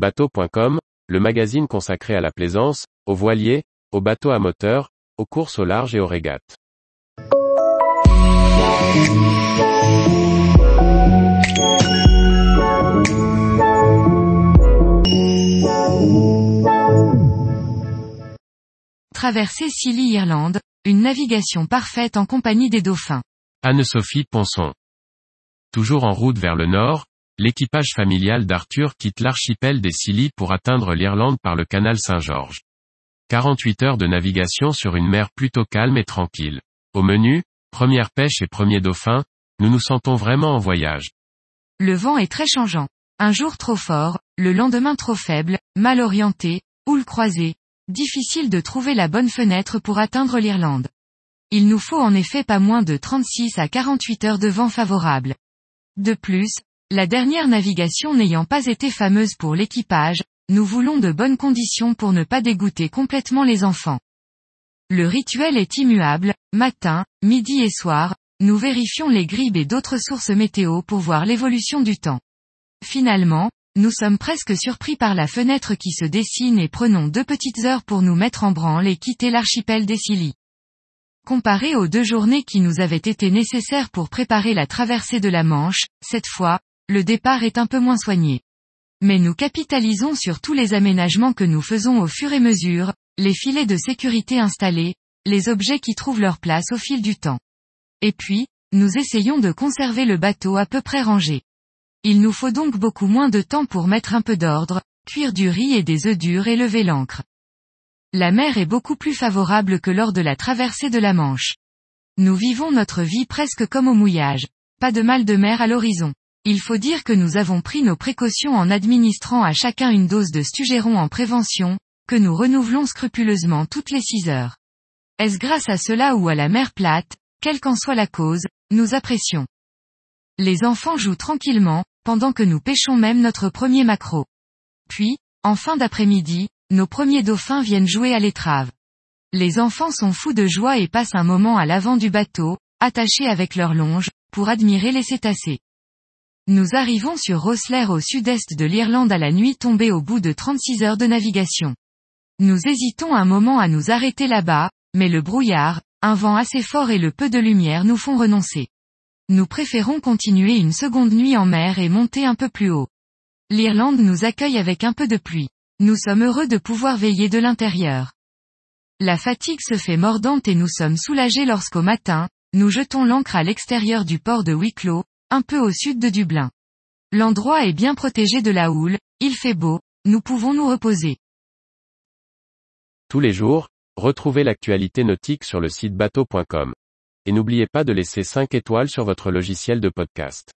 Bateau.com, le magazine consacré à la plaisance, aux voiliers, aux bateaux à moteur, aux courses au large et aux régates. Traverser Scilly-Irlande, une navigation parfaite en compagnie des dauphins. Anne-Sophie Ponson. Toujours en route vers le nord, l'équipage familial d'Arthur quitte l'archipel des Scilly pour atteindre l'Irlande par le canal Saint-Georges. 48 heures de navigation sur une mer plutôt calme et tranquille. Au menu, première pêche et premier dauphin, nous nous sentons vraiment en voyage. Le vent est très changeant. Un jour trop fort, le lendemain trop faible, mal orienté, houle croisée. Difficile de trouver la bonne fenêtre pour atteindre l'Irlande. Il nous faut en effet pas moins de 36 à 48 heures de vent favorable. De plus, la dernière navigation n'ayant pas été fameuse pour l'équipage, nous voulons de bonnes conditions pour ne pas dégoûter complètement les enfants. Le rituel est immuable, matin, midi et soir, nous vérifions les gribes et d'autres sources météo pour voir l'évolution du temps. Finalement, nous sommes presque surpris par la fenêtre qui se dessine et prenons deux petites heures pour nous mettre en branle et quitter l'archipel des Scilly. Comparé aux deux journées qui nous avaient été nécessaires pour préparer la traversée de la Manche, cette fois, le départ est un peu moins soigné. Mais nous capitalisons sur tous les aménagements que nous faisons au fur et mesure, les filets de sécurité installés, les objets qui trouvent leur place au fil du temps. Et puis, nous essayons de conserver le bateau à peu près rangé. Il nous faut donc beaucoup moins de temps pour mettre un peu d'ordre, cuire du riz et des œufs durs et lever l'ancre. La mer est beaucoup plus favorable que lors de la traversée de la Manche. Nous vivons notre vie presque comme au mouillage. Pas de mal de mer à l'horizon. Il faut dire que nous avons pris nos précautions en administrant à chacun une dose de stugéron en prévention, que nous renouvelons scrupuleusement toutes les 6 heures. Est-ce grâce à cela ou à la mer plate, quelle qu'en soit la cause, nous apprécions. Les enfants jouent tranquillement, pendant que nous pêchons même notre premier maquereau. Puis, en fin d'après-midi, nos premiers dauphins viennent jouer à l'étrave. Les enfants sont fous de joie et passent un moment à l'avant du bateau, attachés avec leur longe, pour admirer les cétacés. Nous arrivons sur Rosslare au sud-est de l'Irlande à la nuit tombée au bout de 36 heures de navigation. Nous hésitons un moment à nous arrêter là-bas, mais le brouillard, un vent assez fort et le peu de lumière nous font renoncer. Nous préférons continuer une seconde nuit en mer et monter un peu plus haut. L'Irlande nous accueille avec un peu de pluie. Nous sommes heureux de pouvoir veiller de l'intérieur. La fatigue se fait mordante et nous sommes soulagés lorsqu'au matin, nous jetons l'ancre à l'extérieur du port de Wicklow, un peu au sud de Dublin. L'endroit est bien protégé de la houle, il fait beau, nous pouvons nous reposer. Tous les jours, retrouvez l'actualité nautique sur le site bateau.com. Et n'oubliez pas de laisser 5 étoiles sur votre logiciel de podcast.